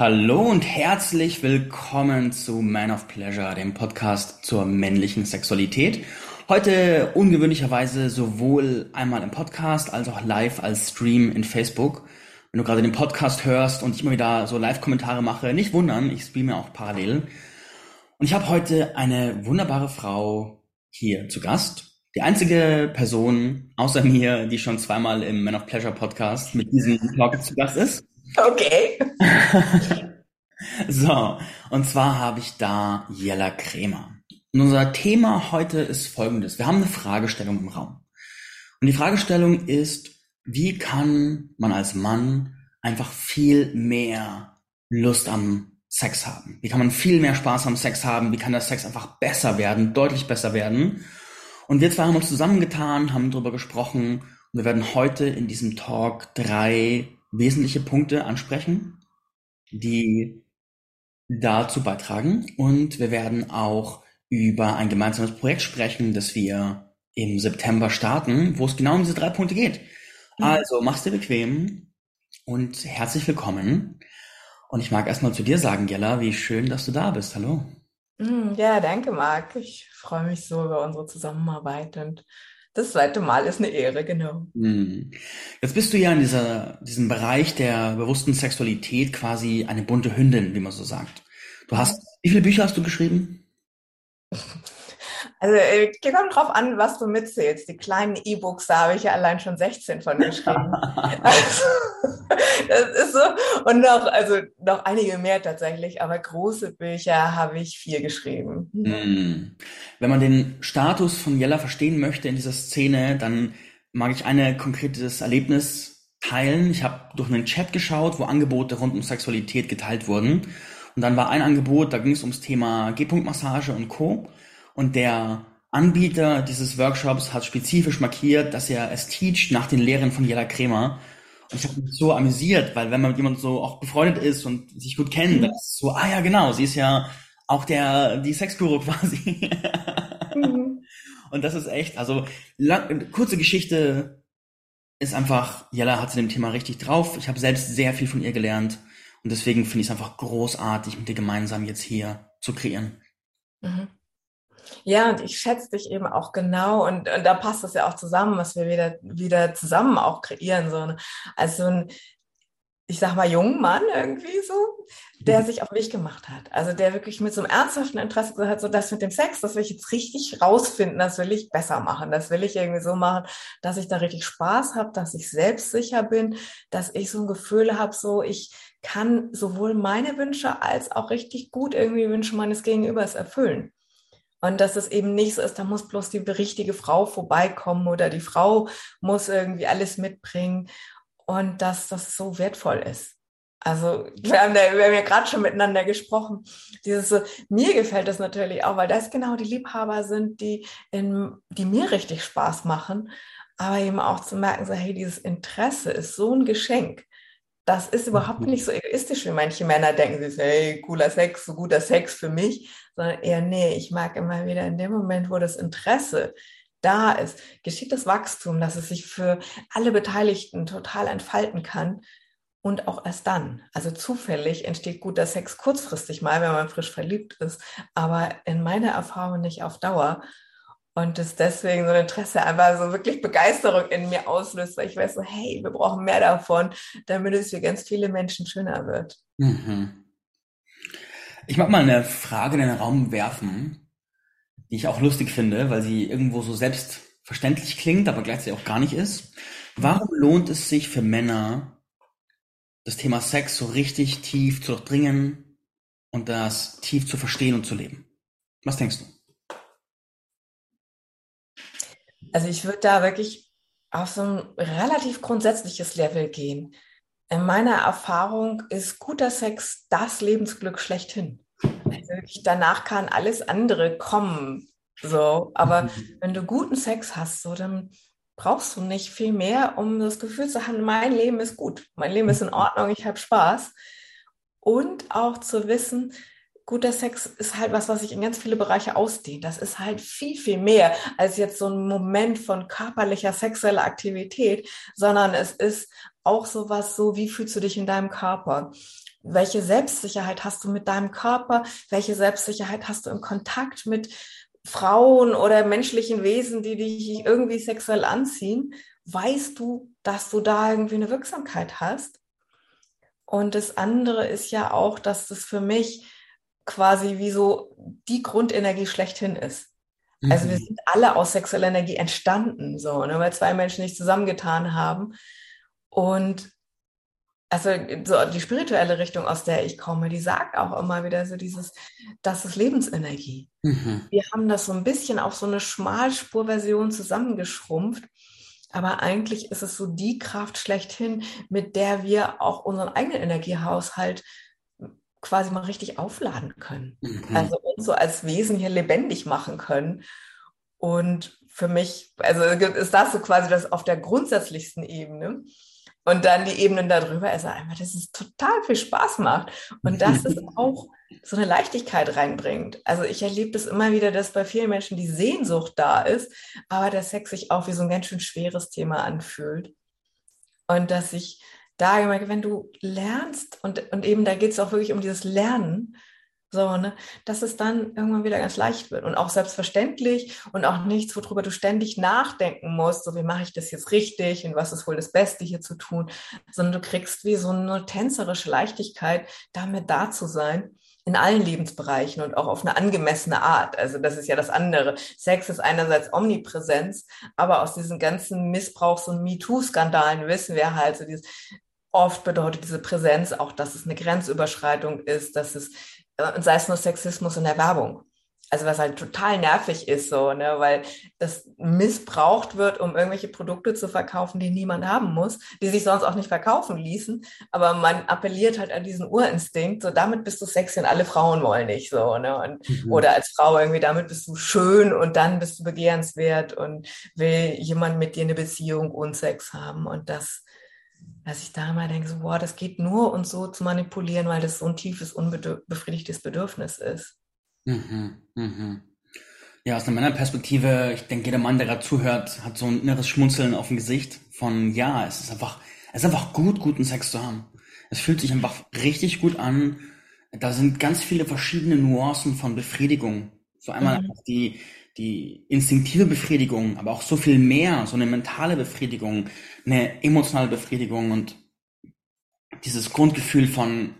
Hallo und herzlich willkommen zu Man of Pleasure, dem Podcast zur männlichen Sexualität. Heute ungewöhnlicherweise sowohl einmal im Podcast als auch live als Stream in Facebook. Wenn du gerade den Podcast hörst und ich immer wieder so Live-Kommentare mache, nicht wundern, ich streame auch parallel. Und ich habe heute eine wunderbare Frau hier zu Gast. Die einzige Person außer mir, die schon zweimal im Man of Pleasure Podcast mit diesem Blog zu Gast ist. Okay. so, und zwar habe ich da Jella Krämer. Und unser Thema heute ist folgendes. Wir haben eine Fragestellung im Raum. Und die Fragestellung ist, wie kann man als Mann einfach viel mehr Lust am Sex haben? Wie kann man viel mehr Spaß am Sex haben? Wie kann der Sex einfach besser werden, deutlich besser werden? Und wir zwei haben uns zusammengetan, haben darüber gesprochen und wir werden heute in diesem Talk drei wesentliche Punkte ansprechen, die dazu beitragen. Und wir werden auch über ein gemeinsames Projekt sprechen, das wir im September starten, wo es genau um diese drei Punkte geht. Mhm. Also mach's dir bequem und herzlich willkommen. Und ich mag erstmal zu dir sagen, Jella, wie schön, dass du da bist. Hallo. Mhm, ja, danke, Marc. Ich freue mich so über unsere Zusammenarbeit und das zweite Mal ist eine Ehre, genau. Hm. Jetzt bist du ja in dieser, diesem Bereich der bewussten Sexualität quasi eine bunte Hündin, wie man so sagt. Du hast, wie viele Bücher hast du geschrieben? Also äh, kommt drauf an, was du mitzählst. Die kleinen E-Books, da habe ich ja allein schon 16 von geschrieben. also, das ist so. Und noch, also noch einige mehr tatsächlich, aber große Bücher habe ich vier geschrieben. Hm. Wenn man den Status von Jella verstehen möchte in dieser Szene, dann mag ich ein konkretes Erlebnis teilen. Ich habe durch einen Chat geschaut, wo Angebote rund um Sexualität geteilt wurden. Und dann war ein Angebot, da ging es ums Thema G-Punkt-Massage und Co. Und der Anbieter dieses Workshops hat spezifisch markiert, dass er es teacht nach den Lehren von Jella Kremer. Und ich habe mich so amüsiert, weil wenn man mit jemandem so auch befreundet ist und sich gut kennt, mhm. dann ist es so, ah ja, genau, sie ist ja auch der, die Sexguru quasi. mhm. Und das ist echt, also lang, kurze Geschichte ist einfach, Jella hat zu dem Thema richtig drauf. Ich habe selbst sehr viel von ihr gelernt und deswegen finde ich es einfach großartig, mit dir gemeinsam jetzt hier zu kreieren. Mhm. Ja, und ich schätze dich eben auch genau und, und da passt das ja auch zusammen, was wir wieder, wieder zusammen auch kreieren. So. Ne? Also ein, ich sag mal, jungen Mann irgendwie so, der mhm. sich auf mich gemacht hat. Also der wirklich mit so einem ernsthaften Interesse gesagt hat, so das mit dem Sex, das will ich jetzt richtig rausfinden, das will ich besser machen, das will ich irgendwie so machen, dass ich da richtig Spaß habe, dass ich selbstsicher bin, dass ich so ein Gefühl habe, so ich kann sowohl meine Wünsche als auch richtig gut irgendwie Wünsche meines Gegenübers erfüllen. Und dass es eben nicht so ist, da muss bloß die richtige Frau vorbeikommen oder die Frau muss irgendwie alles mitbringen und dass das so wertvoll ist. Also wir haben, da, wir haben ja gerade schon miteinander gesprochen. Dieses so, mir gefällt das natürlich auch, weil das genau die Liebhaber sind, die, in, die mir richtig Spaß machen. Aber eben auch zu merken, so, hey, dieses Interesse ist so ein Geschenk. Das ist überhaupt nicht so egoistisch, wie manche Männer denken. Sie sagen, hey, cooler Sex, so guter Sex für mich, sondern eher, nee, ich mag immer wieder in dem Moment, wo das Interesse da ist, geschieht das Wachstum, dass es sich für alle Beteiligten total entfalten kann. Und auch erst dann. Also zufällig entsteht guter Sex kurzfristig mal, wenn man frisch verliebt ist, aber in meiner Erfahrung nicht auf Dauer. Und das deswegen so ein Interesse einfach so wirklich Begeisterung in mir auslöst, weil ich weiß so, hey, wir brauchen mehr davon, damit es für ganz viele Menschen schöner wird. Mhm. Ich mag mal eine Frage in den Raum werfen, die ich auch lustig finde, weil sie irgendwo so selbstverständlich klingt, aber gleichzeitig auch gar nicht ist. Warum lohnt es sich für Männer, das Thema Sex so richtig tief zu durchdringen und das tief zu verstehen und zu leben? Was denkst du? Also ich würde da wirklich auf so ein relativ grundsätzliches Level gehen. In meiner Erfahrung ist guter Sex das Lebensglück schlechthin. Also danach kann alles andere kommen. So, aber mhm. wenn du guten Sex hast, so, dann brauchst du nicht viel mehr, um das Gefühl zu haben, mein Leben ist gut, mein Leben ist in Ordnung, ich habe Spaß. Und auch zu wissen, guter Sex ist halt was, was sich in ganz viele Bereiche ausdehnt. Das ist halt viel, viel mehr als jetzt so ein Moment von körperlicher sexueller Aktivität, sondern es ist auch sowas so, wie fühlst du dich in deinem Körper? Welche Selbstsicherheit hast du mit deinem Körper? Welche Selbstsicherheit hast du im Kontakt mit Frauen oder menschlichen Wesen, die dich irgendwie sexuell anziehen? Weißt du, dass du da irgendwie eine Wirksamkeit hast? Und das andere ist ja auch, dass das für mich quasi wie so die Grundenergie schlechthin ist. Mhm. Also wir mhm. sind alle aus sexueller Energie entstanden, so, ne, weil zwei Menschen nicht zusammengetan haben. Und also so die spirituelle Richtung, aus der ich komme, die sagt auch immer wieder so dieses, das ist Lebensenergie. Mhm. Wir haben das so ein bisschen auf so eine Schmalspurversion zusammengeschrumpft. Aber eigentlich ist es so die Kraft schlechthin, mit der wir auch unseren eigenen Energiehaushalt quasi mal richtig aufladen können. Mhm. Also uns so als Wesen hier lebendig machen können. Und für mich, also ist das so quasi das auf der grundsätzlichsten Ebene. Und dann die Ebenen darüber ist einfach, dass es total viel Spaß macht und dass es auch so eine Leichtigkeit reinbringt. Also ich erlebe das immer wieder, dass bei vielen Menschen die Sehnsucht da ist, aber der Sex sich auch wie so ein ganz schön schweres Thema anfühlt. Und dass ich da wenn du lernst und, und eben da geht es auch wirklich um dieses Lernen, so, ne, dass es dann irgendwann wieder ganz leicht wird und auch selbstverständlich und auch nichts, worüber du ständig nachdenken musst, so wie mache ich das jetzt richtig und was ist wohl das Beste hier zu tun, sondern du kriegst wie so eine tänzerische Leichtigkeit, damit da zu sein in allen Lebensbereichen und auch auf eine angemessene Art. Also das ist ja das andere. Sex ist einerseits Omnipräsenz, aber aus diesen ganzen Missbrauchs- und MeToo-Skandalen wissen wir halt, so dieses, oft bedeutet diese Präsenz auch, dass es eine Grenzüberschreitung ist, dass es und sei es nur Sexismus in der Werbung. Also was halt total nervig ist, so, ne, weil das missbraucht wird, um irgendwelche Produkte zu verkaufen, die niemand haben muss, die sich sonst auch nicht verkaufen ließen. Aber man appelliert halt an diesen Urinstinkt, so damit bist du sexy und alle Frauen wollen dich so, ne? Und, mhm. Oder als Frau irgendwie, damit bist du schön und dann bist du begehrenswert und will jemand mit dir eine Beziehung und Sex haben. Und das dass ich da mal denke, so, boah, das geht nur uns so zu manipulieren, weil das so ein tiefes, unbefriedigtes Bedürfnis ist. Mhm, mhm. Ja, aus einer Männerperspektive, ich denke, jeder Mann, der gerade zuhört, hat so ein inneres Schmunzeln auf dem Gesicht von, ja, es ist einfach, es ist einfach gut, guten Sex zu haben. Es fühlt sich einfach richtig gut an. Da sind ganz viele verschiedene Nuancen von Befriedigung. So einmal mhm. die, die instinktive Befriedigung, aber auch so viel mehr, so eine mentale Befriedigung, eine emotionale Befriedigung und dieses Grundgefühl von,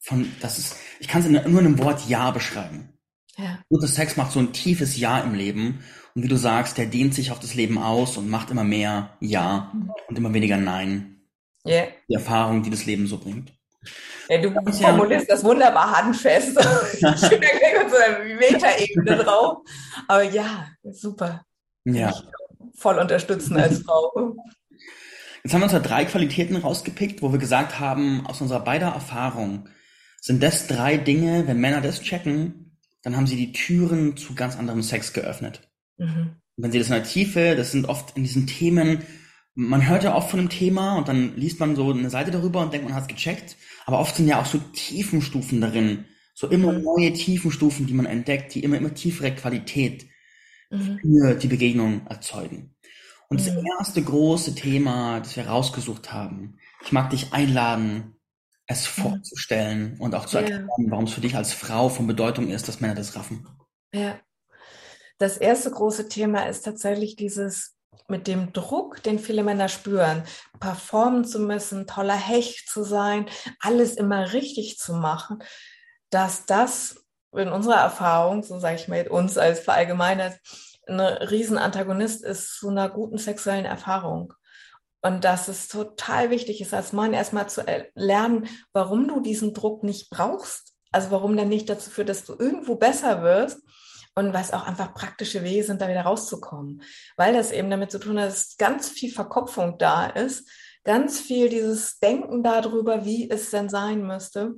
von, das ist, ich kann es nur in einem Wort Ja beschreiben. Ja. Guter Sex macht so ein tiefes Ja im Leben und wie du sagst, der dehnt sich auf das Leben aus und macht immer mehr Ja mhm. und immer weniger Nein. Yeah. Die Erfahrung, die das Leben so bringt. Ja, du formulierst ja. das wunderbar handfest. Schön erklärt so eine Metaebene drauf. Aber ja, super. Ja. Voll unterstützen als Frau. Jetzt haben wir uns da drei Qualitäten rausgepickt, wo wir gesagt haben, aus unserer beider Erfahrung sind das drei Dinge, wenn Männer das checken, dann haben sie die Türen zu ganz anderem Sex geöffnet. Mhm. wenn sie das in der Tiefe, das sind oft in diesen Themen, man hört ja oft von einem Thema und dann liest man so eine Seite darüber und denkt, man hat es gecheckt. Aber oft sind ja auch so Tiefenstufen darin. So immer mhm. neue Tiefenstufen, die man entdeckt, die immer, immer tiefere Qualität mhm. für die Begegnung erzeugen. Und mhm. das erste große Thema, das wir rausgesucht haben, ich mag dich einladen, es mhm. vorzustellen und auch zu erklären, ja. warum es für dich als Frau von Bedeutung ist, dass Männer das raffen. Ja. Das erste große Thema ist tatsächlich dieses mit dem Druck, den viele Männer spüren, performen zu müssen, toller Hecht zu sein, alles immer richtig zu machen, dass das in unserer Erfahrung, so sage ich mal uns als verallgemeinert, ein Riesenantagonist ist zu einer guten sexuellen Erfahrung. Und dass es total wichtig ist, als Mann erstmal zu lernen, warum du diesen Druck nicht brauchst. Also warum der nicht dazu führt, dass du irgendwo besser wirst, und was auch einfach praktische Wege sind, da wieder rauszukommen. Weil das eben damit zu tun hat, dass ganz viel Verkopfung da ist, ganz viel dieses Denken darüber, wie es denn sein müsste.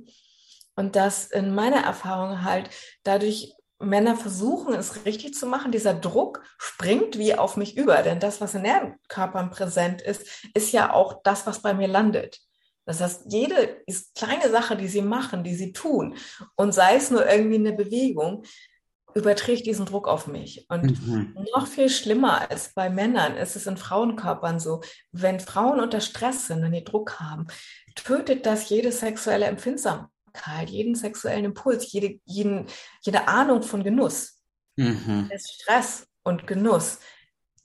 Und dass in meiner Erfahrung halt dadurch Männer versuchen, es richtig zu machen. Dieser Druck springt wie auf mich über, denn das, was in deren Körpern präsent ist, ist ja auch das, was bei mir landet. Das heißt, jede kleine Sache, die sie machen, die sie tun, und sei es nur irgendwie eine Bewegung, überträgt diesen Druck auf mich. Und mhm. noch viel schlimmer als bei Männern ist es in Frauenkörpern so, wenn Frauen unter Stress sind, wenn die Druck haben, tötet das jede sexuelle Empfindsamkeit, jeden sexuellen Impuls, jede, jeden, jede Ahnung von Genuss. Mhm. Stress und Genuss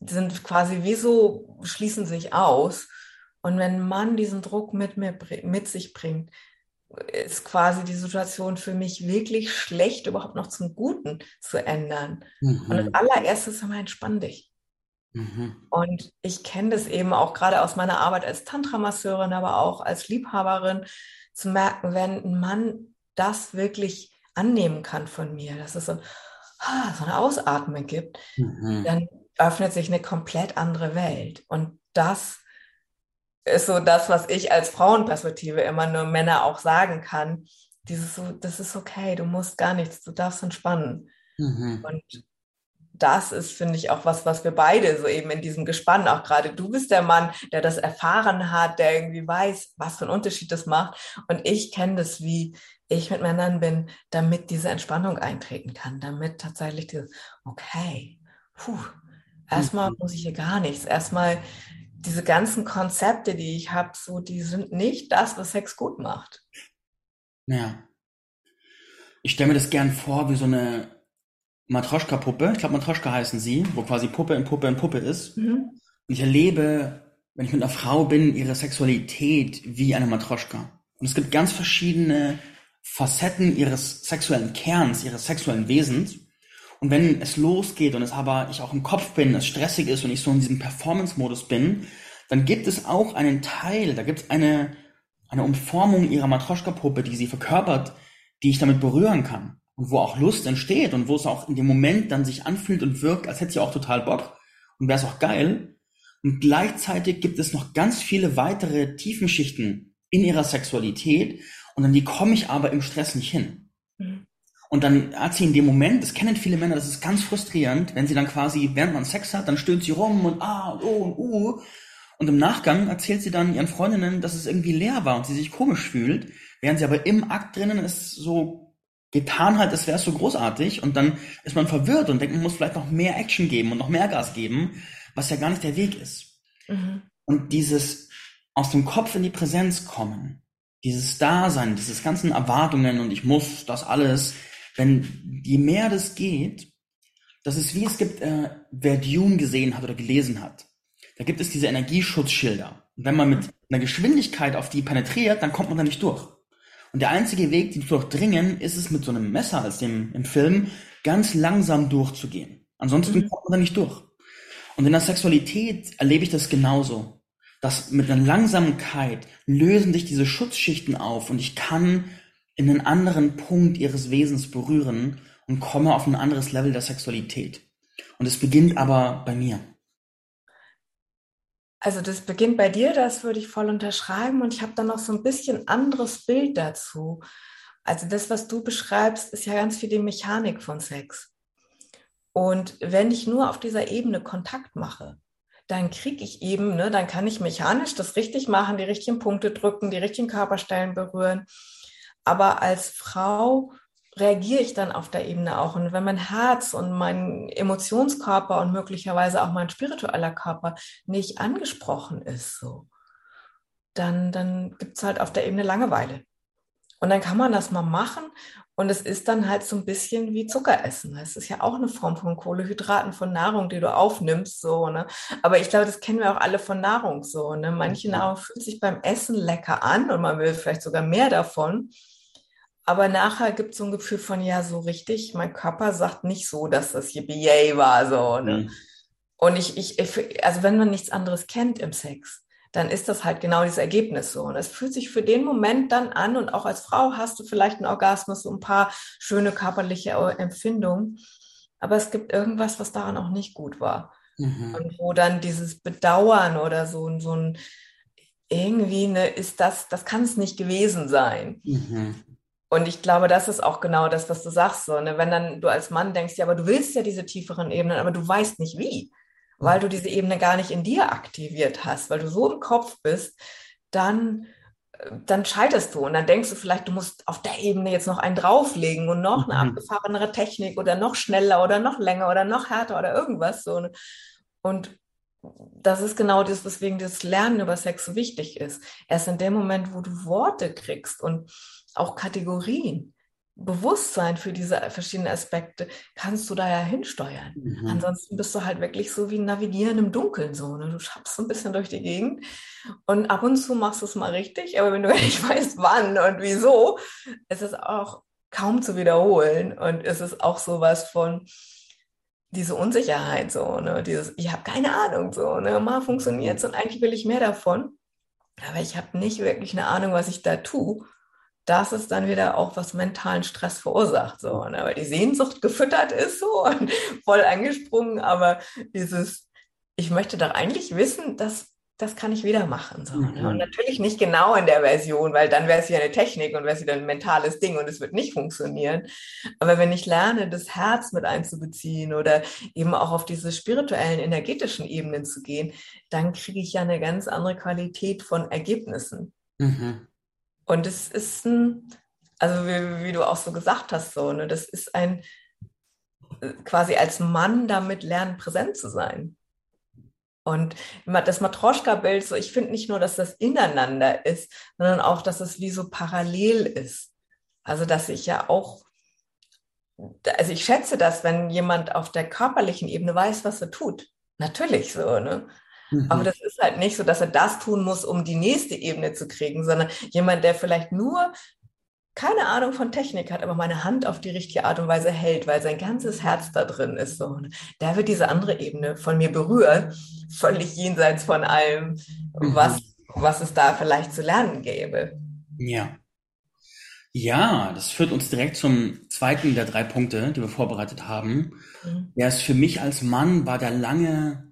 sind quasi wie so, schließen sich aus. Und wenn ein Mann diesen Druck mit, mir, mit sich bringt, ist quasi die Situation für mich wirklich schlecht, überhaupt noch zum Guten zu ändern. Mhm. Und als allererstes einmal entspann dich. Mhm. Und ich kenne das eben auch gerade aus meiner Arbeit als Tantra-Masseurin, aber auch als Liebhaberin, zu merken, wenn ein Mann das wirklich annehmen kann von mir, dass es so, so eine Ausatmung gibt, mhm. dann öffnet sich eine komplett andere Welt. Und das ist so das, was ich als Frauenperspektive immer nur Männer auch sagen kann. Dieses so, das ist okay, du musst gar nichts, du darfst entspannen. Mhm. Und das ist, finde ich, auch was, was wir beide so eben in diesem Gespann, auch gerade du bist der Mann, der das erfahren hat, der irgendwie weiß, was für einen Unterschied das macht. Und ich kenne das, wie ich mit Männern bin, damit diese Entspannung eintreten kann, damit tatsächlich dieses, okay, puh, erstmal mhm. muss ich hier gar nichts. Erstmal diese ganzen Konzepte, die ich habe, so, die sind nicht das, was Sex gut macht. Ja. Ich stelle mir das gern vor wie so eine Matroschka-Puppe. Ich glaube, Matroschka heißen sie, wo quasi Puppe in Puppe in Puppe ist. Mhm. Und ich erlebe, wenn ich mit einer Frau bin, ihre Sexualität wie eine Matroschka. Und es gibt ganz verschiedene Facetten ihres sexuellen Kerns, ihres sexuellen Wesens. Und wenn es losgeht und es aber ich auch im Kopf bin, es stressig ist und ich so in diesem Performance-Modus bin, dann gibt es auch einen Teil, da gibt es eine, eine Umformung ihrer Matroschka-Puppe, die sie verkörpert, die ich damit berühren kann. Und wo auch Lust entsteht und wo es auch in dem Moment dann sich anfühlt und wirkt, als hätte sie auch total Bock und wäre es auch geil. Und gleichzeitig gibt es noch ganz viele weitere Tiefenschichten in ihrer Sexualität und an die komme ich aber im Stress nicht hin. Und dann hat sie in dem Moment, das kennen viele Männer, das ist ganz frustrierend, wenn sie dann quasi, während man Sex hat, dann stöhnt sie rum und ah und oh und uh. Und im Nachgang erzählt sie dann ihren Freundinnen, dass es irgendwie leer war und sie sich komisch fühlt, während sie aber im Akt drinnen es so getan hat, es wäre so großartig und dann ist man verwirrt und denkt, man muss vielleicht noch mehr Action geben und noch mehr Gas geben, was ja gar nicht der Weg ist. Mhm. Und dieses aus dem Kopf in die Präsenz kommen, dieses Dasein, dieses ganzen Erwartungen und ich muss das alles, wenn je mehr das geht, das ist wie es gibt, äh, wer Dune gesehen hat oder gelesen hat. Da gibt es diese Energieschutzschilder. Und wenn man mit einer Geschwindigkeit auf die penetriert, dann kommt man da nicht durch. Und der einzige Weg, die zu durchdringen, ist es mit so einem Messer als dem im Film ganz langsam durchzugehen. Ansonsten mhm. kommt man da nicht durch. Und in der Sexualität erlebe ich das genauso. Dass mit einer Langsamkeit lösen sich diese Schutzschichten auf und ich kann einen anderen Punkt ihres Wesens berühren und komme auf ein anderes Level der Sexualität. Und es beginnt aber bei mir. Also das beginnt bei dir, das würde ich voll unterschreiben und ich habe dann noch so ein bisschen anderes Bild dazu. Also das, was du beschreibst, ist ja ganz viel die Mechanik von Sex. Und wenn ich nur auf dieser Ebene Kontakt mache, dann kriege ich eben, ne, dann kann ich mechanisch das richtig machen, die richtigen Punkte drücken, die richtigen Körperstellen berühren. Aber als Frau reagiere ich dann auf der Ebene auch. Und wenn mein Herz und mein Emotionskörper und möglicherweise auch mein spiritueller Körper nicht angesprochen ist, so, dann, dann gibt es halt auf der Ebene Langeweile. Und dann kann man das mal machen. Und es ist dann halt so ein bisschen wie Zucker essen. Es ist ja auch eine Form von Kohlehydraten, von Nahrung, die du aufnimmst, so, ne? Aber ich glaube, das kennen wir auch alle von Nahrung so, ne? Manche mhm. Nahrung fühlt sich beim Essen lecker an und man will vielleicht sogar mehr davon. Aber nachher gibt es so ein Gefühl von, ja, so richtig, mein Körper sagt nicht so, dass das Yippie war, so. Ne? Mhm. Und ich, ich, also wenn man nichts anderes kennt im Sex, dann ist das halt genau dieses Ergebnis so. Und es fühlt sich für den Moment dann an und auch als Frau hast du vielleicht einen Orgasmus, so ein paar schöne körperliche Empfindungen. Aber es gibt irgendwas, was daran auch nicht gut war. Mhm. Und wo dann dieses Bedauern oder so, so ein, irgendwie ne, ist das, das kann es nicht gewesen sein. Mhm. Und ich glaube, das ist auch genau das, was du sagst. So, ne? Wenn dann du als Mann denkst, ja, aber du willst ja diese tieferen Ebenen, aber du weißt nicht wie, weil du diese Ebene gar nicht in dir aktiviert hast, weil du so im Kopf bist, dann dann scheiterst du und dann denkst du vielleicht, du musst auf der Ebene jetzt noch einen drauflegen und noch eine mhm. abgefahrenere Technik oder noch schneller oder noch länger oder noch härter oder irgendwas so. Und das ist genau das, weswegen das Lernen über Sex so wichtig ist. Erst in dem Moment, wo du Worte kriegst und auch Kategorien, Bewusstsein für diese verschiedenen Aspekte, kannst du da ja hinsteuern. Mhm. Ansonsten bist du halt wirklich so wie Navigieren im Dunkeln so. Ne? Du schaffst so ein bisschen durch die Gegend und ab und zu machst du es mal richtig, aber wenn du nicht weißt, wann und wieso, ist es auch kaum zu wiederholen und ist es auch sowas von diese Unsicherheit so, ne? Dieses, ich habe keine Ahnung so, ne? Mal funktioniert es und eigentlich will ich mehr davon, aber ich habe nicht wirklich eine Ahnung, was ich da tue das ist dann wieder auch was mentalen Stress verursacht, so, ne? weil die Sehnsucht gefüttert ist so und voll angesprungen, aber dieses, ich möchte doch eigentlich wissen, dass das kann ich wieder machen. So, ne? Und mhm. natürlich nicht genau in der Version, weil dann wäre es ja eine Technik und wäre es wieder ein mentales Ding und es wird nicht funktionieren. Aber wenn ich lerne, das Herz mit einzubeziehen oder eben auch auf diese spirituellen, energetischen Ebenen zu gehen, dann kriege ich ja eine ganz andere Qualität von Ergebnissen. Mhm. Und es ist ein, also wie, wie, du auch so gesagt hast, so, ne, das ist ein quasi als Mann damit lernen, präsent zu sein. Und das Matroschka-Bild, so, ich finde nicht nur, dass das ineinander ist, sondern auch, dass es wie so parallel ist. Also, dass ich ja auch, also ich schätze das, wenn jemand auf der körperlichen Ebene weiß, was er tut. Natürlich so, ne? Mhm. Aber das ist halt nicht so, dass er das tun muss, um die nächste Ebene zu kriegen, sondern jemand, der vielleicht nur keine Ahnung von Technik hat, aber meine Hand auf die richtige Art und Weise hält, weil sein ganzes Herz da drin ist. So. Der wird diese andere Ebene von mir berühren, völlig jenseits von allem, mhm. was, was es da vielleicht zu lernen gäbe. Ja. Ja, das führt uns direkt zum zweiten der drei Punkte, die wir vorbereitet haben. Mhm. Der ist für mich als Mann war der lange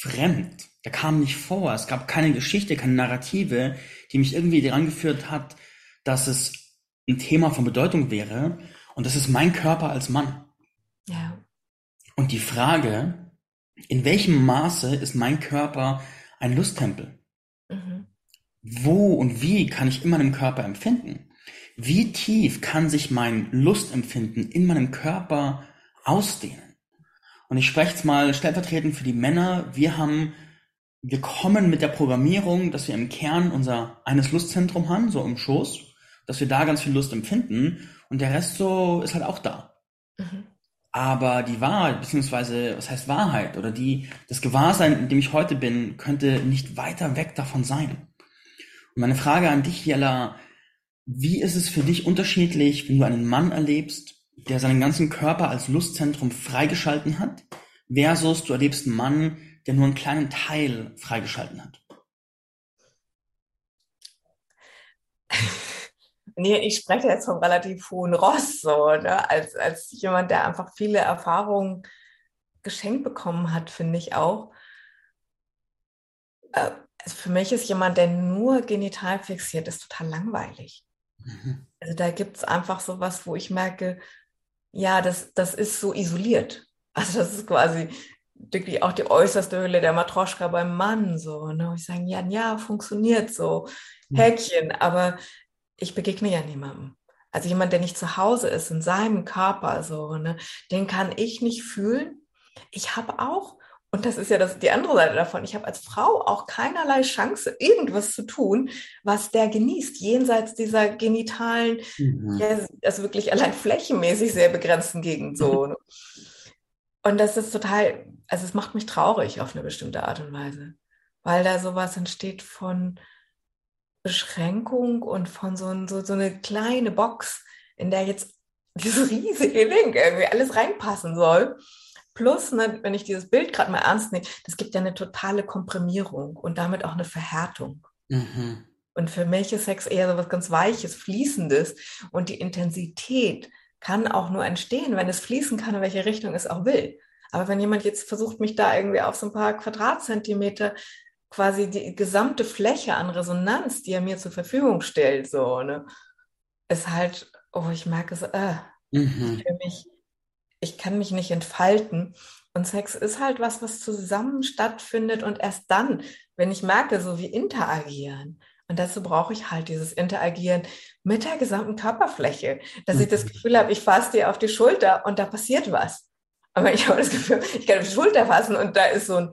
fremd. Der kam nicht vor. Es gab keine Geschichte, keine Narrative, die mich irgendwie daran geführt hat, dass es ein Thema von Bedeutung wäre. Und das ist mein Körper als Mann. Ja. Und die Frage, in welchem Maße ist mein Körper ein Lusttempel? Mhm. Wo und wie kann ich in meinem Körper empfinden? Wie tief kann sich mein Lustempfinden in meinem Körper ausdehnen? Und ich spreche jetzt mal stellvertretend für die Männer. Wir haben, wir kommen mit der Programmierung, dass wir im Kern unser eines Lustzentrum haben, so im Schoß, dass wir da ganz viel Lust empfinden und der Rest so ist halt auch da. Mhm. Aber die Wahrheit, beziehungsweise, was heißt Wahrheit oder die, das Gewahrsein, in dem ich heute bin, könnte nicht weiter weg davon sein. Und meine Frage an dich, Jella, wie ist es für dich unterschiedlich, wenn du einen Mann erlebst, der seinen ganzen Körper als Lustzentrum freigeschalten hat, versus du erlebst einen Mann, der nur einen kleinen Teil freigeschalten hat? Nee, ich spreche jetzt vom relativ hohen Ross, so, ne? als, als jemand, der einfach viele Erfahrungen geschenkt bekommen hat, finde ich auch. Äh, also für mich ist jemand, der nur genital fixiert ist, total langweilig. Mhm. Also da gibt es einfach so was, wo ich merke, ja, das, das ist so isoliert. Also das ist quasi wirklich auch die äußerste Hülle der Matroschka beim Mann. So, ne? Ich sage, ja, ja, funktioniert so. Hm. Häkchen, aber ich begegne ja niemandem. Also jemand, der nicht zu Hause ist, in seinem Körper, so, ne, den kann ich nicht fühlen. Ich habe auch und das ist ja das, die andere Seite davon. Ich habe als Frau auch keinerlei Chance, irgendwas zu tun, was der genießt, jenseits dieser genitalen, mhm. ja, also wirklich allein flächenmäßig sehr begrenzten Gegend so. Und das ist total, also es macht mich traurig auf eine bestimmte Art und Weise, weil da sowas entsteht von Beschränkung und von so, ein, so, so eine kleine Box, in der jetzt dieses riesige Ding irgendwie alles reinpassen soll. Plus, ne, wenn ich dieses Bild gerade mal ernst nehme, das gibt ja eine totale Komprimierung und damit auch eine Verhärtung. Mhm. Und für mich ist Sex eher so was ganz Weiches, Fließendes. Und die Intensität kann auch nur entstehen, wenn es fließen kann, in welche Richtung es auch will. Aber wenn jemand jetzt versucht, mich da irgendwie auf so ein paar Quadratzentimeter quasi die gesamte Fläche an Resonanz, die er mir zur Verfügung stellt, so, ne, ist halt, oh, ich merke so, äh, mhm. für mich ich kann mich nicht entfalten. Und Sex ist halt was, was zusammen stattfindet und erst dann, wenn ich merke, so wie interagieren Und dazu brauche ich halt dieses Interagieren mit der gesamten Körperfläche, dass mhm. ich das mhm. Gefühl habe, ich fasse dir auf die Schulter und da passiert was. Aber ich habe das Gefühl, ich kann auf die Schulter fassen und da ist so ein,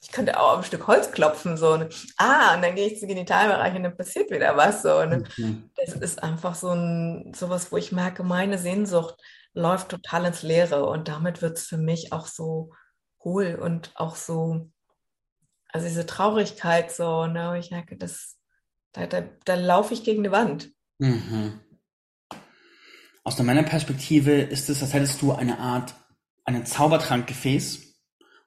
ich könnte auch auf ein Stück Holz klopfen, so. Ne? Ah, und dann gehe ich zum Genitalbereich und dann passiert wieder was, so. Ne? Mhm. Das ist einfach so ein, sowas, wo ich merke, meine Sehnsucht läuft total ins Leere und damit wird es für mich auch so hohl und auch so, also diese Traurigkeit so, ne? Ich merke, das, da, da, da laufe ich gegen die Wand. Mhm. Aus der Männerperspektive ist es, als hättest du eine Art, ein Zaubertrankgefäß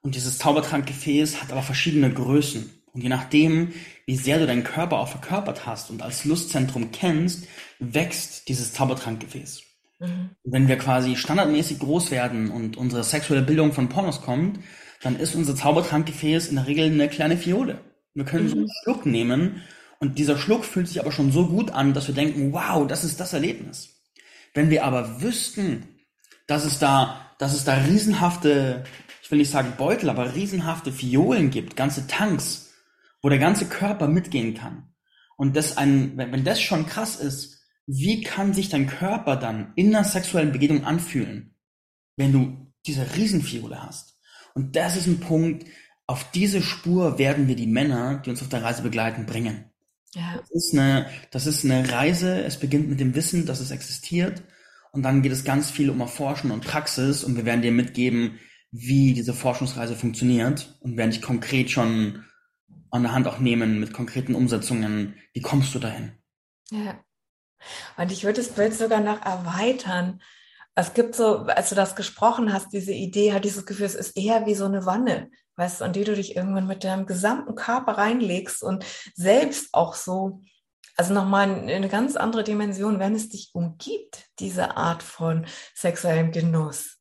und dieses Zaubertrankgefäß hat aber verschiedene Größen. Und je nachdem, wie sehr du deinen Körper auch verkörpert hast und als Lustzentrum kennst, wächst dieses Zaubertrankgefäß. Mhm. Wenn wir quasi standardmäßig groß werden und unsere sexuelle Bildung von Pornos kommt, dann ist unser Zaubertrankgefäß in der Regel eine kleine Fiole. Wir können mhm. so einen Schluck nehmen und dieser Schluck fühlt sich aber schon so gut an, dass wir denken, wow, das ist das Erlebnis. Wenn wir aber wüssten, dass es da, dass es da riesenhafte, ich will nicht sagen Beutel, aber riesenhafte Fiolen gibt, ganze Tanks, wo der ganze Körper mitgehen kann. Und das ein, wenn das schon krass ist, wie kann sich dein Körper dann in einer sexuellen Begegnung anfühlen, wenn du diese Riesenfiole hast? Und das ist ein Punkt, auf diese Spur werden wir die Männer, die uns auf der Reise begleiten, bringen. Ja. Das ist eine, das ist eine Reise. Es beginnt mit dem Wissen, dass es existiert. Und dann geht es ganz viel um Erforschen und Praxis. Und wir werden dir mitgeben, wie diese Forschungsreise funktioniert. Und werden dich konkret schon an der Hand auch nehmen mit konkreten Umsetzungen. Wie kommst du dahin? Ja. Und ich würde das Bild sogar noch erweitern. Es gibt so, als du das gesprochen hast, diese Idee, hat dieses Gefühl, es ist eher wie so eine Wanne weißt du, an die du dich irgendwann mit deinem gesamten Körper reinlegst und selbst auch so, also nochmal eine ganz andere Dimension, wenn es dich umgibt, diese Art von sexuellem Genuss.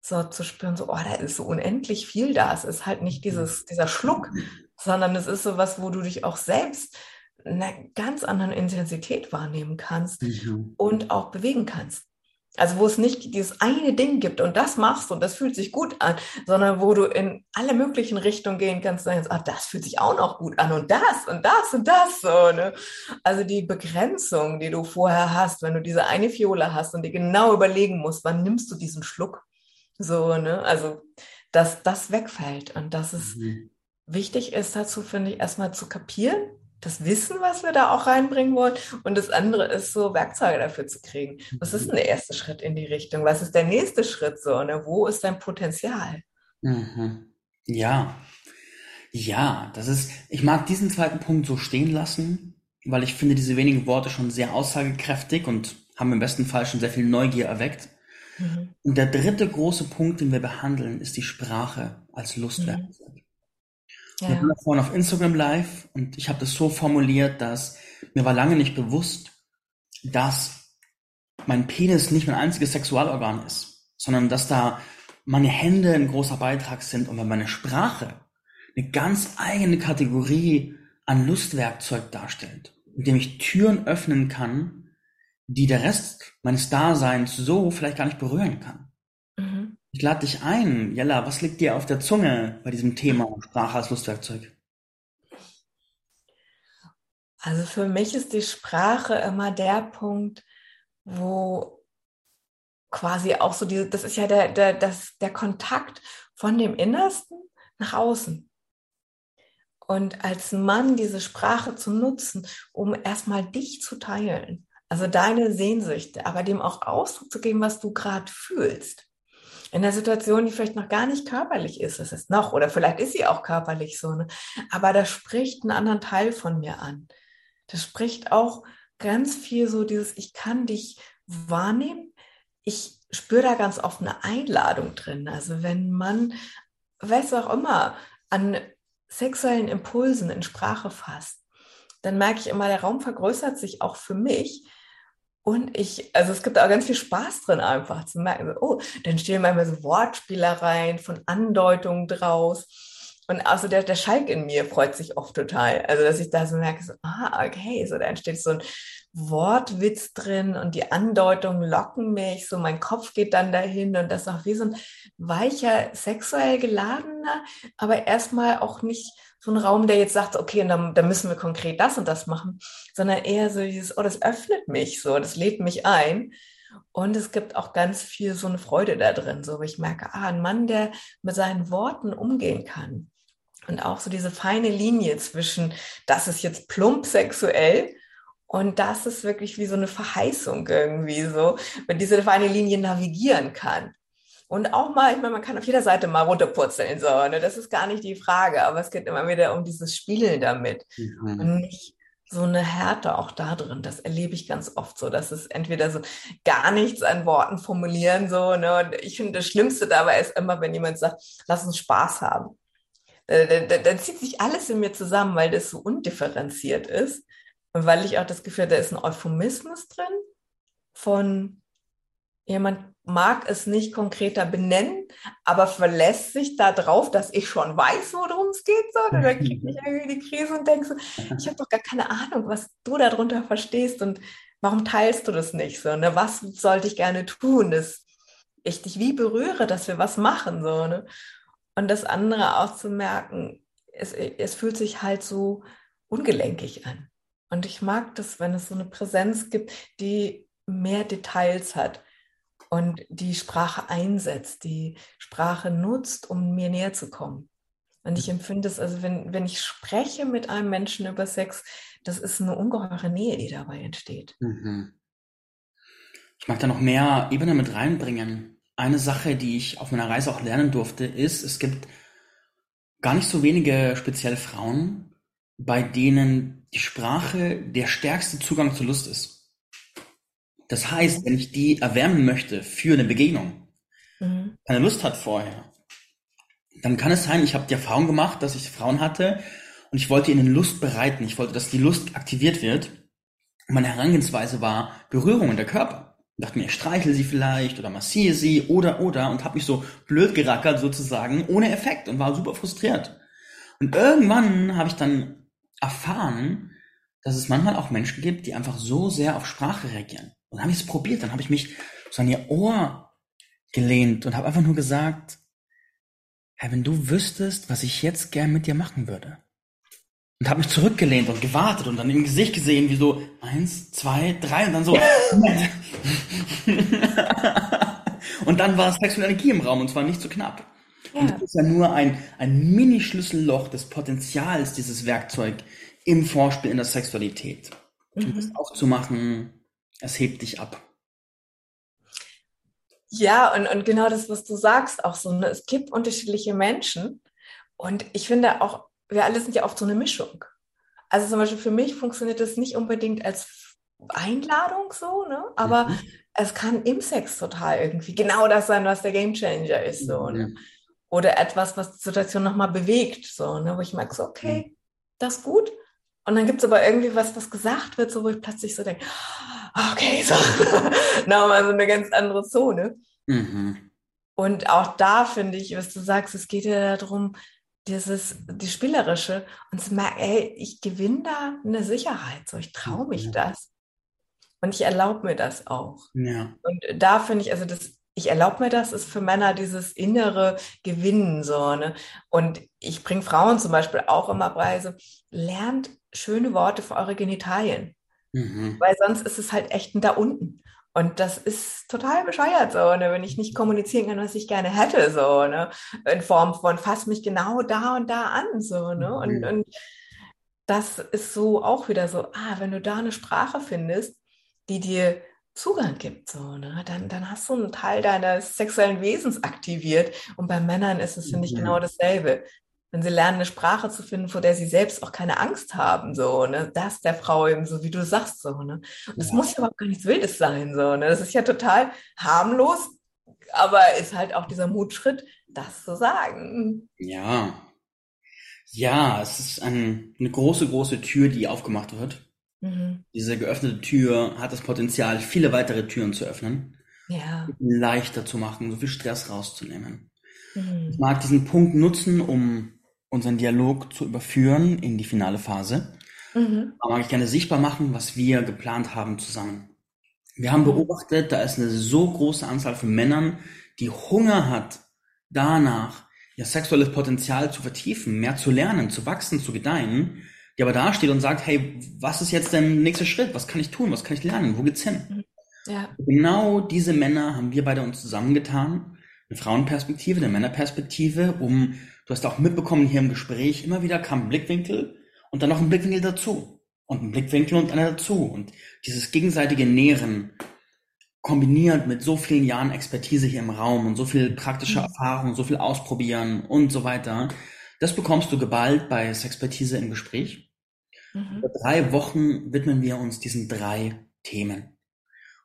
So zu spüren, so, oh, da ist so unendlich viel da. Es ist halt nicht dieses, dieser Schluck, sondern es ist so was, wo du dich auch selbst einer ganz anderen Intensität wahrnehmen kannst mhm. und auch bewegen kannst. Also wo es nicht dieses eine Ding gibt und das machst und das fühlt sich gut an, sondern wo du in alle möglichen Richtungen gehen kannst und sagst, ah, das fühlt sich auch noch gut an und das und das und das so. Ne? Also die Begrenzung, die du vorher hast, wenn du diese eine Fiole hast und dir genau überlegen musst, wann nimmst du diesen Schluck, so, ne? Also dass das wegfällt und dass es mhm. wichtig ist dazu, finde ich, erstmal zu kapieren, das Wissen, was wir da auch reinbringen wollen. Und das andere ist so, Werkzeuge dafür zu kriegen. Was ist denn der erste Schritt in die Richtung? Was ist der nächste Schritt so? Ne? Wo ist dein Potenzial? Mhm. Ja. Ja, das ist, ich mag diesen zweiten Punkt so stehen lassen, weil ich finde diese wenigen Worte schon sehr aussagekräftig und haben im besten Fall schon sehr viel Neugier erweckt. Mhm. Und der dritte große Punkt, den wir behandeln, ist die Sprache als Lustwerkzeug. Mhm. Ja. Wir waren vorhin auf Instagram live und ich habe das so formuliert, dass mir war lange nicht bewusst, dass mein Penis nicht mein einziges Sexualorgan ist, sondern dass da meine Hände ein großer Beitrag sind und meine Sprache eine ganz eigene Kategorie an Lustwerkzeug darstellt, indem ich Türen öffnen kann, die der Rest meines Daseins so vielleicht gar nicht berühren kann. Ich lade dich ein. Jella, was liegt dir auf der Zunge bei diesem Thema Sprache als Lustwerkzeug? Also für mich ist die Sprache immer der Punkt, wo quasi auch so diese, das ist ja der, der, das, der Kontakt von dem Innersten nach außen. Und als Mann diese Sprache zu nutzen, um erstmal dich zu teilen, also deine Sehnsüchte, aber dem auch Ausdruck zu geben, was du gerade fühlst in einer Situation, die vielleicht noch gar nicht körperlich ist, es ist noch, oder vielleicht ist sie auch körperlich so, ne? aber das spricht einen anderen Teil von mir an. Das spricht auch ganz viel so dieses, ich kann dich wahrnehmen, ich spüre da ganz oft eine Einladung drin. Also wenn man, weiß auch immer, an sexuellen Impulsen in Sprache fasst, dann merke ich immer, der Raum vergrößert sich auch für mich, und ich, also es gibt auch ganz viel Spaß drin einfach zu merken, oh, dann stehen manchmal so Wortspielereien von Andeutungen draus. Und also der, der Schalk in mir freut sich oft total. Also, dass ich da so merke, so, ah, okay, so da entsteht so ein, Wortwitz drin und die Andeutungen locken mich, so mein Kopf geht dann dahin und das ist auch wie so ein weicher, sexuell geladener, aber erstmal auch nicht so ein Raum, der jetzt sagt, okay, und dann, dann müssen wir konkret das und das machen, sondern eher so dieses, oh, das öffnet mich so, das lädt mich ein. Und es gibt auch ganz viel so eine Freude da drin, so ich merke, ah, ein Mann, der mit seinen Worten umgehen kann. Und auch so diese feine Linie zwischen, das ist jetzt plump sexuell und das ist wirklich wie so eine Verheißung irgendwie so, wenn diese feine Linie navigieren kann. Und auch mal, ich meine, man kann auf jeder Seite mal runterpurzeln, so, ne? das ist gar nicht die Frage, aber es geht immer wieder um dieses Spielen damit mhm. und nicht so eine Härte auch da drin. Das erlebe ich ganz oft so, dass es entweder so gar nichts an Worten formulieren, so, ne? Und ich finde, das Schlimmste dabei ist immer, wenn jemand sagt, lass uns Spaß haben. Dann, dann, dann zieht sich alles in mir zusammen, weil das so undifferenziert ist. Weil ich auch das Gefühl habe, da ist ein Euphemismus drin von jemand mag es nicht konkreter benennen, aber verlässt sich darauf, dass ich schon weiß, worum es geht. So. Und dann kriege ich irgendwie die Krise und denke so, ich habe doch gar keine Ahnung, was du darunter verstehst und warum teilst du das nicht so? Ne? Was sollte ich gerne tun, dass ich dich wie berühre, dass wir was machen? So, ne? Und das andere auch zu merken, es, es fühlt sich halt so ungelenkig an. Und ich mag das, wenn es so eine Präsenz gibt, die mehr Details hat und die Sprache einsetzt, die Sprache nutzt, um mir näher zu kommen. Und ich empfinde es, also wenn, wenn ich spreche mit einem Menschen über Sex, das ist eine ungeheure Nähe, die dabei entsteht. Mhm. Ich mag da noch mehr Ebene mit reinbringen. Eine Sache, die ich auf meiner Reise auch lernen durfte, ist, es gibt gar nicht so wenige speziell Frauen, bei denen die Sprache der stärkste Zugang zur Lust ist. Das heißt, wenn ich die erwärmen möchte für eine Begegnung, mhm. keine Lust hat vorher, dann kann es sein, ich habe die Erfahrung gemacht, dass ich Frauen hatte und ich wollte ihnen Lust bereiten. Ich wollte, dass die Lust aktiviert wird. Und meine Herangehensweise war Berührung in der Körper. Ich dachte mir, ich streichle sie vielleicht oder massiere sie oder oder und habe mich so blöd gerackert sozusagen, ohne Effekt und war super frustriert. Und irgendwann habe ich dann erfahren, dass es manchmal auch Menschen gibt, die einfach so sehr auf Sprache reagieren. Und dann habe ich es probiert, dann habe ich mich so an ihr Ohr gelehnt und habe einfach nur gesagt, hey, wenn du wüsstest, was ich jetzt gern mit dir machen würde. Und habe mich zurückgelehnt und gewartet und dann im Gesicht gesehen, wie so eins, zwei, drei und dann so. und dann war sexuelle Energie im Raum und zwar nicht so knapp. Ja. Und das ist ja nur ein, ein Mini-Schlüsselloch des Potenzials dieses Werkzeug im Vorspiel in der Sexualität. Mhm. Um das aufzumachen, es hebt dich ab. Ja, und, und genau das, was du sagst, auch so, ne? es gibt unterschiedliche Menschen und ich finde auch, wir alle sind ja oft so eine Mischung. Also zum Beispiel für mich funktioniert das nicht unbedingt als Einladung so, ne? aber mhm. es kann im Sex total irgendwie genau das sein, was der Gamechanger ist. So, ne? Oder etwas, was die Situation nochmal bewegt, so, ne? wo ich merke, so, okay, mhm. das ist gut. Und dann gibt es aber irgendwie was, was gesagt wird, so wo ich plötzlich so denke, okay, so, nochmal so eine ganz andere Zone. Mhm. Und auch da finde ich, was du sagst, es geht ja darum, dieses, die spielerische und zu merken, ey, ich gewinne da eine Sicherheit, so ich traue mich ja. das. Und ich erlaube mir das auch. Ja. Und da finde ich, also das, ich erlaube mir das, ist für Männer dieses innere Gewinnen so. Ne? Und ich bringe Frauen zum Beispiel auch immer Preise, lernt schöne Worte für eure Genitalien. Mhm. Weil sonst ist es halt echt da unten. Und das ist total bescheuert so, ne? wenn ich nicht kommunizieren kann, was ich gerne hätte, so, ne? In Form von fass mich genau da und da an, so, ne? Und, mhm. und das ist so auch wieder so, ah, wenn du da eine Sprache findest, die dir Zugang gibt, so, ne? dann, dann hast du einen Teil deines sexuellen Wesens aktiviert. Und bei Männern ist es, finde ich, genau dasselbe wenn sie lernen, eine Sprache zu finden, vor der sie selbst auch keine Angst haben, so, ne, das der Frau eben, so wie du sagst, so, ne. Und das ja. muss ja überhaupt gar nichts Wildes sein, so, ne. Das ist ja total harmlos, aber ist halt auch dieser Mutschritt, das zu sagen. Ja. Ja, es ist ein, eine große, große Tür, die aufgemacht wird. Mhm. Diese geöffnete Tür hat das Potenzial, viele weitere Türen zu öffnen. Ja. Leichter zu machen, so viel Stress rauszunehmen. Mhm. Ich mag diesen Punkt nutzen, um unseren Dialog zu überführen in die finale Phase. Mhm. Da mag ich gerne sichtbar machen, was wir geplant haben zusammen. Wir haben beobachtet, da ist eine so große Anzahl von Männern, die Hunger hat danach, ihr sexuelles Potenzial zu vertiefen, mehr zu lernen, zu wachsen, zu gedeihen, die aber da steht und sagt, hey, was ist jetzt der nächste Schritt? Was kann ich tun? Was kann ich lernen? Wo geht's hin? Mhm. Ja. Genau diese Männer haben wir beide uns zusammengetan. Eine Frauenperspektive, eine Männerperspektive, um, du hast auch mitbekommen hier im Gespräch, immer wieder kam ein Blickwinkel und dann noch ein Blickwinkel dazu. Und ein Blickwinkel und einer dazu. Und dieses gegenseitige Nähren kombiniert mit so vielen Jahren Expertise hier im Raum und so viel praktischer mhm. Erfahrung, so viel Ausprobieren und so weiter, das bekommst du geballt bei Sexpertise im Gespräch. Mhm. Über drei Wochen widmen wir uns diesen drei Themen.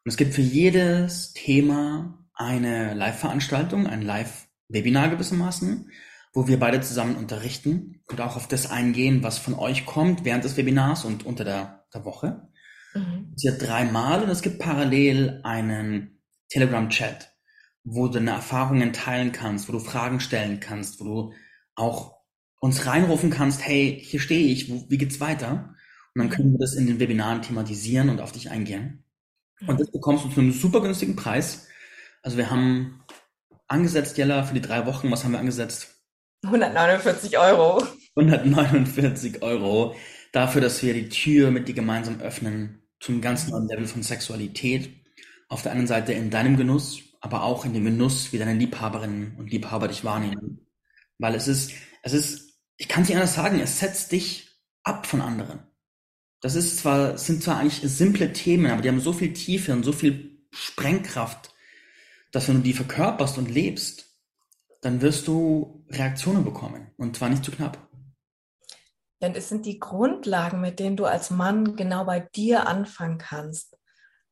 Und es gibt für jedes Thema eine Live-Veranstaltung, ein Live-Webinar gewissermaßen, wo wir beide zusammen unterrichten und auch auf das eingehen, was von euch kommt während des Webinars und unter der, der Woche. Mhm. Es wird dreimal und es gibt parallel einen Telegram-Chat, wo du deine Erfahrungen teilen kannst, wo du Fragen stellen kannst, wo du auch uns reinrufen kannst, hey, hier stehe ich, wo, wie geht's weiter? Und dann können wir das in den Webinaren thematisieren und auf dich eingehen. Und das bekommst du zu einem super günstigen Preis. Also wir haben angesetzt, Jella, für die drei Wochen, was haben wir angesetzt? 149 Euro. 149 Euro dafür, dass wir die Tür mit dir gemeinsam öffnen zum ganz neuen Level von Sexualität. Auf der einen Seite in deinem Genuss, aber auch in dem Genuss, wie deine Liebhaberinnen und Liebhaber dich wahrnehmen. Weil es ist, es ist, ich kann es nicht anders sagen, es setzt dich ab von anderen. Das ist zwar, sind zwar eigentlich simple Themen, aber die haben so viel Tiefe und so viel Sprengkraft, dass wenn du die verkörperst und lebst, dann wirst du Reaktionen bekommen und zwar nicht zu knapp. Denn es sind die Grundlagen, mit denen du als Mann genau bei dir anfangen kannst.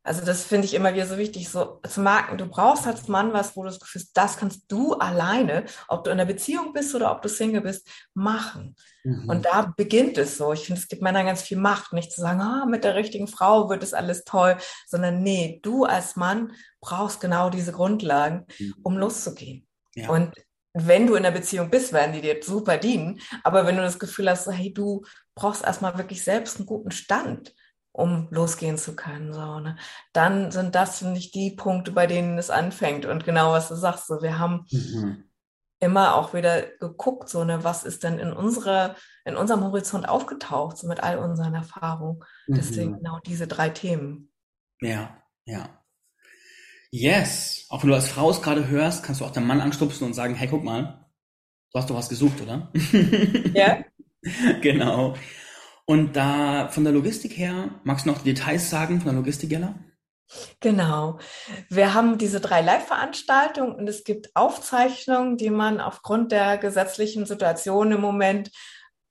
Also das finde ich immer wieder so wichtig, so zu merken, du brauchst als Mann was, wo du das Gefühl hast, das kannst du alleine, ob du in einer Beziehung bist oder ob du Single bist, machen. Mhm. Und da beginnt es so. Ich finde, es gibt Männern ganz viel Macht, nicht zu sagen, ah, mit der richtigen Frau wird es alles toll, sondern nee, du als Mann brauchst genau diese Grundlagen, mhm. um loszugehen. Ja. Und wenn du in einer Beziehung bist, werden die dir super dienen. Aber wenn du das Gefühl hast, so, hey, du brauchst erstmal wirklich selbst einen guten Stand, um losgehen zu können, so, ne? dann sind das nicht die Punkte, bei denen es anfängt. Und genau was du sagst, so, wir haben mhm. immer auch wieder geguckt, so, ne, was ist denn in unserer, in unserem Horizont aufgetaucht, so mit all unseren Erfahrungen. Mhm. Deswegen genau diese drei Themen. Ja, ja. Yes. Auch wenn du als Frau es gerade hörst, kannst du auch deinen Mann anstupsen und sagen, hey, guck mal, du hast doch was gesucht, oder? Ja. genau. Und da von der Logistik her, magst du noch Details sagen von der Logistik, Jella? Genau. Wir haben diese drei Live-Veranstaltungen und es gibt Aufzeichnungen, die man aufgrund der gesetzlichen Situation im Moment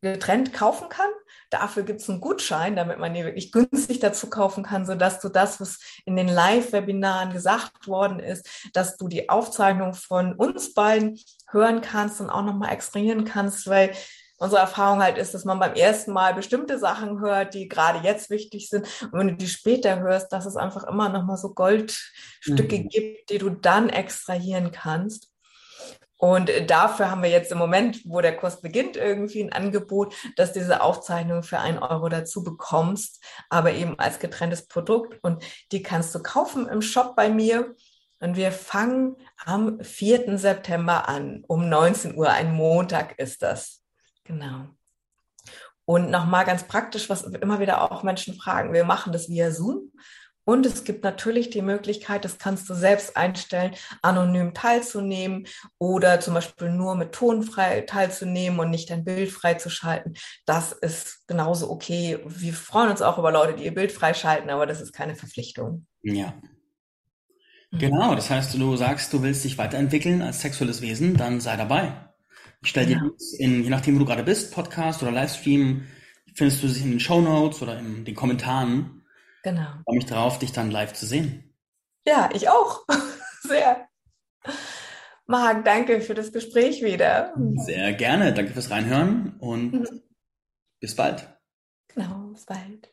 getrennt kaufen kann. Dafür gibt es einen Gutschein, damit man die wirklich günstig dazu kaufen kann, sodass du das, was in den Live-Webinaren gesagt worden ist, dass du die Aufzeichnung von uns beiden hören kannst und auch nochmal extrahieren kannst, weil unsere Erfahrung halt ist, dass man beim ersten Mal bestimmte Sachen hört, die gerade jetzt wichtig sind. Und wenn du die später hörst, dass es einfach immer nochmal so Goldstücke mhm. gibt, die du dann extrahieren kannst. Und dafür haben wir jetzt im Moment, wo der Kurs beginnt, irgendwie ein Angebot, dass diese Aufzeichnung für einen Euro dazu bekommst, aber eben als getrenntes Produkt. Und die kannst du kaufen im Shop bei mir. Und wir fangen am 4. September an, um 19 Uhr. Ein Montag ist das. Genau. Und nochmal ganz praktisch, was immer wieder auch Menschen fragen, wir machen das via Zoom und es gibt natürlich die Möglichkeit, das kannst du selbst einstellen, anonym teilzunehmen oder zum Beispiel nur mit Ton frei teilzunehmen und nicht dein Bild freizuschalten. Das ist genauso okay. Wir freuen uns auch über Leute, die ihr Bild freischalten, aber das ist keine Verpflichtung. Ja. Mhm. Genau, das heißt, du sagst, du willst dich weiterentwickeln als sexuelles Wesen, dann sei dabei. Ich stell dir in, je nachdem, wo du gerade bist, Podcast oder Livestream, findest du sich in den Show Notes oder in den Kommentaren Genau. Ich freue mich darauf, dich dann live zu sehen. Ja, ich auch. Sehr. Marc, danke für das Gespräch wieder. Sehr gerne. Danke fürs Reinhören und mhm. bis bald. Genau, bis bald.